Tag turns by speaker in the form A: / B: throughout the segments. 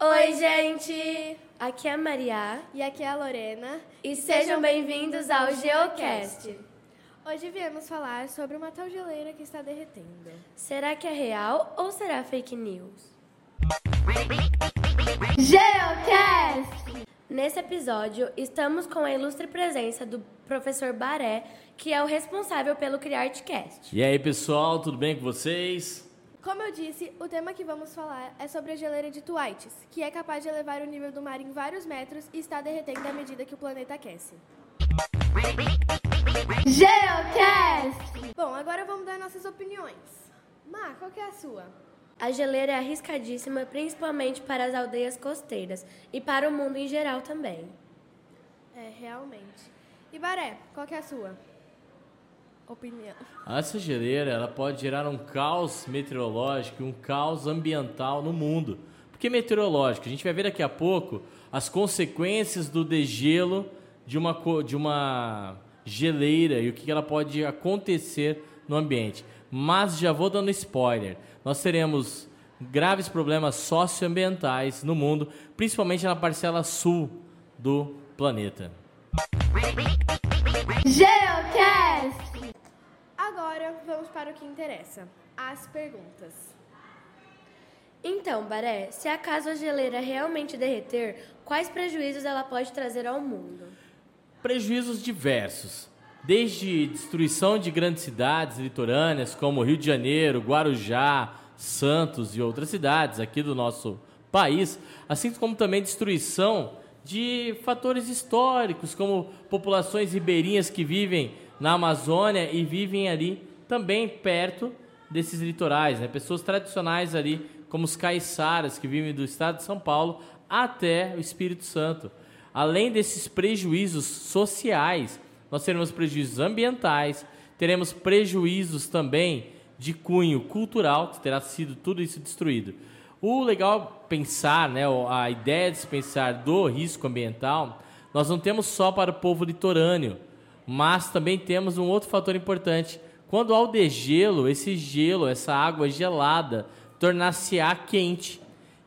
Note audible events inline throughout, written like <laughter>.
A: Oi, gente! Aqui é a Maria
B: E aqui é a Lorena.
A: e sejam bem-vindos ao Geocast.
B: Hoje viemos falar sobre uma tal geleira que está derretendo.
A: Será que é real ou será fake news?
B: Geocast!
A: Nesse episódio, estamos com a ilustre presença do professor Baré, que é o responsável pelo CriArtCast.
C: E aí, pessoal, tudo bem com vocês?
B: Como eu disse, o tema que vamos falar é sobre a geleira de Tuaites, que é capaz de elevar o nível do mar em vários metros e está derretendo à medida que o planeta aquece. Geocast! Bom, agora vamos dar nossas opiniões. Má, qual que é a sua?
A: A geleira é arriscadíssima, principalmente para as aldeias costeiras e para o mundo em geral também.
B: É, realmente. E Baré, qual que é a sua? Opinião.
C: Essa geleira ela pode gerar um caos meteorológico e um caos ambiental no mundo. Por que meteorológico? A gente vai ver daqui a pouco as consequências do degelo de uma, de uma geleira e o que ela pode acontecer no ambiente. Mas já vou dando spoiler. Nós teremos graves problemas socioambientais no mundo, principalmente na parcela sul do planeta.
B: Geocast! Agora vamos para o que interessa: as perguntas.
A: Então, Baré, se acaso a geleira realmente derreter, quais prejuízos ela pode trazer ao mundo?
C: Prejuízos diversos, desde destruição de grandes cidades litorâneas como Rio de Janeiro, Guarujá, Santos e outras cidades aqui do nosso país, assim como também destruição de fatores históricos, como populações ribeirinhas que vivem na Amazônia e vivem ali também perto desses litorais, né? pessoas tradicionais ali, como os caiçaras que vivem do estado de São Paulo até o Espírito Santo. Além desses prejuízos sociais, nós teremos prejuízos ambientais, teremos prejuízos também de cunho cultural, que terá sido tudo isso destruído. O legal pensar, né, a ideia de se pensar do risco ambiental, nós não temos só para o povo litorâneo, mas também temos um outro fator importante. Quando há o degelo, esse gelo, essa água gelada, tornar-se-á quente.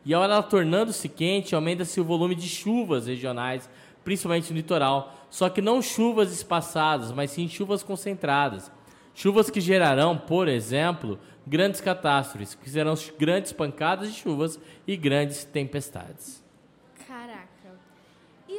C: E ao ela tornando-se quente, aumenta-se o volume de chuvas regionais, principalmente no litoral. Só que não chuvas espaçadas, mas sim chuvas concentradas. Chuvas que gerarão, por exemplo, grandes catástrofes, que serão grandes pancadas de chuvas e grandes tempestades.
B: Caraca.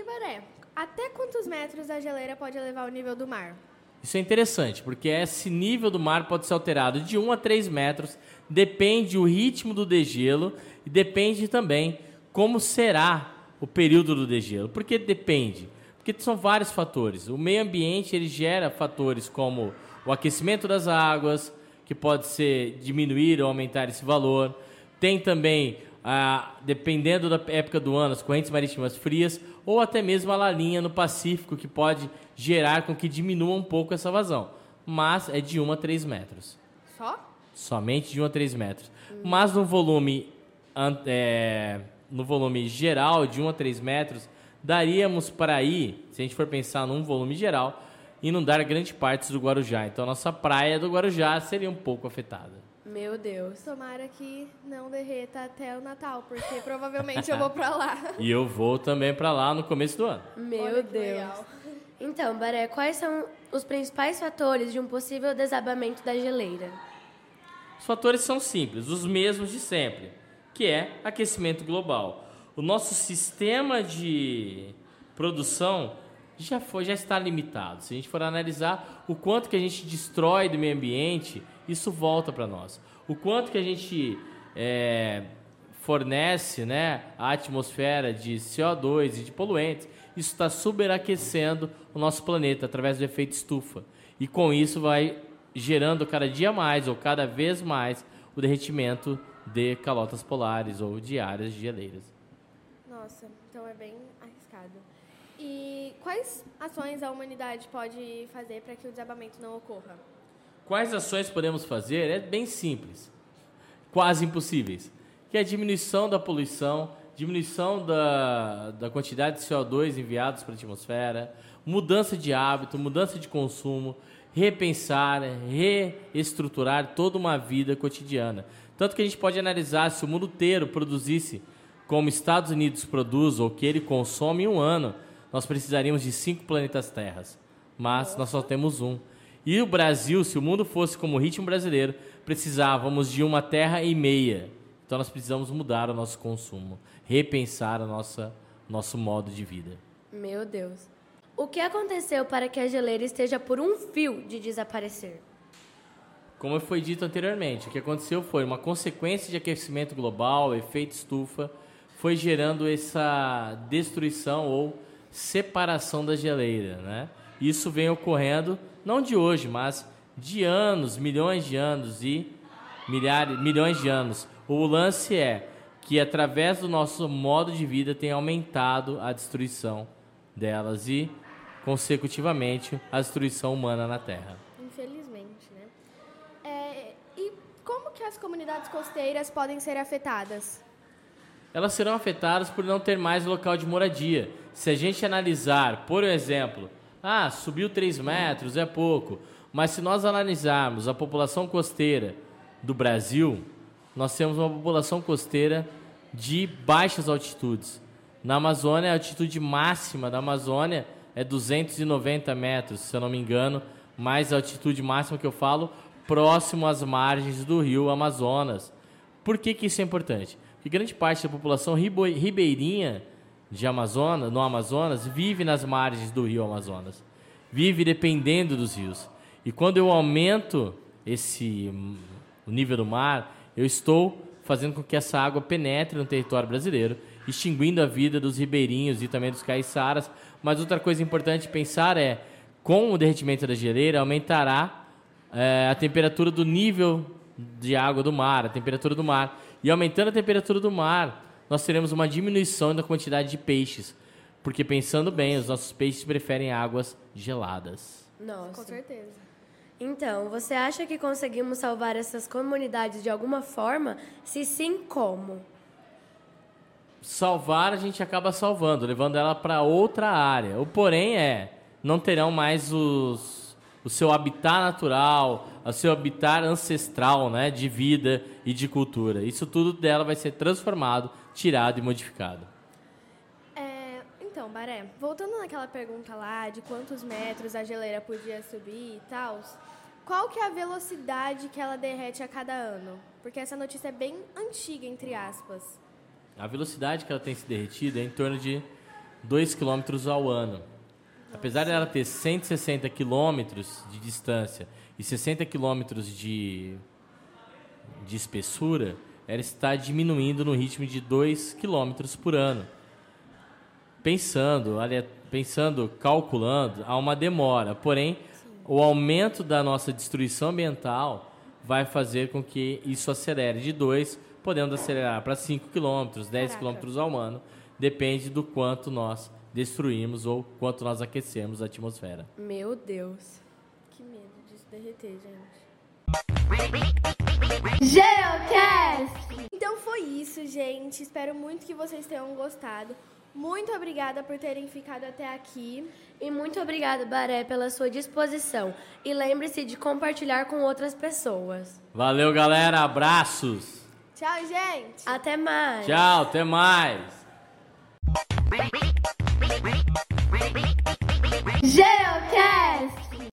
B: Baré, até quantos metros a geleira pode elevar o nível do mar?
C: Isso é interessante, porque esse nível do mar pode ser alterado de 1 a 3 metros, depende o ritmo do degelo e depende também como será o período do degelo. Por que depende? Porque são vários fatores. O meio ambiente ele gera fatores como o aquecimento das águas, que pode ser diminuir ou aumentar esse valor. Tem também, ah, dependendo da época do ano, as correntes marítimas frias ou até mesmo a lalinha no Pacífico, que pode gerar com que diminua um pouco essa vazão. Mas é de 1 a 3 metros.
B: Só?
C: Somente de 1 a 3 metros. Mas no volume, é, no volume geral, de 1 a 3 metros, daríamos para aí, se a gente for pensar num volume geral, inundar grande partes do Guarujá. Então, a nossa praia do Guarujá seria um pouco afetada.
A: Meu Deus.
B: Tomara que não derreta até o Natal, porque provavelmente eu vou pra lá. <laughs>
C: E eu vou também para lá no começo do ano.
A: Meu Deus.
B: legal.
A: Então, Baré, quais são os principais fatores de um possível desabamento da geleira?
C: Os fatores são simples, os mesmos de sempre, que é aquecimento global. O nosso sistema de produção já foi, já está limitado. Se a gente for analisar o quanto que a gente destrói do meio ambiente, isso volta para nós. O quanto que a gente é, fornece, né, a atmosfera de CO2 e de poluentes, isso está superaquecendo o nosso planeta através do efeito estufa. E com isso vai gerando cada dia mais ou cada vez mais o derretimento de calotas polares ou de áreas geleiras.
B: Nossa, então é bem arriscado. E quais ações a humanidade pode fazer para que o desabamento não ocorra?
C: Quais ações podemos fazer? É bem simples, quase impossíveis, que é a diminuição da poluição, diminuição da, da quantidade de CO2 enviados para a atmosfera, mudança de hábito, mudança de consumo, repensar, reestruturar toda uma vida cotidiana. Tanto que a gente pode analisar se o mundo inteiro produzisse como Estados Unidos produz ou que ele consome em um ano, nós precisaríamos de cinco planetas Terras. Mas nós só temos um. E o Brasil, se o mundo fosse como o ritmo brasileiro, precisávamos de uma terra e meia. Então nós precisamos mudar o nosso consumo, repensar o nosso modo de vida.
A: Meu Deus. O que aconteceu para que a geleira esteja por um fio de desaparecer?
C: Como foi dito anteriormente, o que aconteceu foi uma consequência de aquecimento global, efeito estufa, foi gerando essa destruição ou separação da geleira, né? Isso vem ocorrendo não de hoje, mas de anos, milhões de anos e milhares, milhões de anos. O lance é que através do nosso modo de vida tem aumentado a destruição delas e consecutivamente a destruição humana na Terra.
B: Infelizmente, né? É, e como que as comunidades costeiras podem ser afetadas?
C: Elas serão afetadas por não ter mais local de moradia. Se a gente analisar, por exemplo, ah, subiu 3 metros, é pouco. Mas se nós analisarmos a população costeira do Brasil, nós temos uma população costeira de baixas altitudes. Na Amazônia, a altitude máxima da Amazônia é 290 metros, se eu não me engano, mais a altitude máxima que eu falo, próximo às margens do rio Amazonas. Por que, que isso é importante? Porque grande parte da população ribeirinha de Amazonas, no Amazonas vive nas margens do rio Amazonas, vive dependendo dos rios. E quando eu aumento esse o nível do mar, eu estou fazendo com que essa água penetre no território brasileiro, extinguindo a vida dos ribeirinhos e também dos caiçaras. Mas outra coisa importante pensar é, com o derretimento da geleira, aumentará é, a temperatura do nível de água do mar, a temperatura do mar. E aumentando a temperatura do mar, nós teremos uma diminuição da quantidade de peixes. Porque pensando bem, os nossos peixes preferem águas geladas.
A: Nossa.
B: Com certeza.
A: Então, você acha que conseguimos salvar essas comunidades de alguma forma? Se sim, como?
C: Salvar, a gente acaba salvando, levando ela para outra área. O porém é, não terão mais os, o seu habitat natural, o seu habitat ancestral, né, de vida e de cultura. Isso tudo dela vai ser transformado, tirado e modificado.
B: É, então, Baré, voltando naquela pergunta lá de quantos metros a geleira podia subir e tal, qual que é a velocidade que ela derrete a cada ano? Porque essa notícia é bem antiga, entre aspas.
C: A velocidade que ela tem se derretido é em torno de 2 km ao ano. Nossa. Apesar dela ter 160 km de distância e 60 km de, de espessura, ela está diminuindo no ritmo de 2 km por ano. Pensando, pensando, calculando, há uma demora. Porém, o aumento da nossa destruição ambiental vai fazer com que isso acelere de 2, podendo acelerar para 5 km, 10 km ao ano, depende do quanto nós destruímos ou quanto nós aquecemos a atmosfera.
A: Meu Deus.
B: Que medo disso derreter, gente.
D: Geocast!
B: Então foi isso, gente. Espero muito que vocês tenham gostado. Muito obrigada por terem ficado até aqui.
A: E muito obrigada, Baré, pela sua disposição. E lembre-se de compartilhar com outras pessoas.
C: Valeu, galera. Abraços.
B: Tchau, gente.
A: Até mais.
C: Tchau, até mais.
D: Geocast!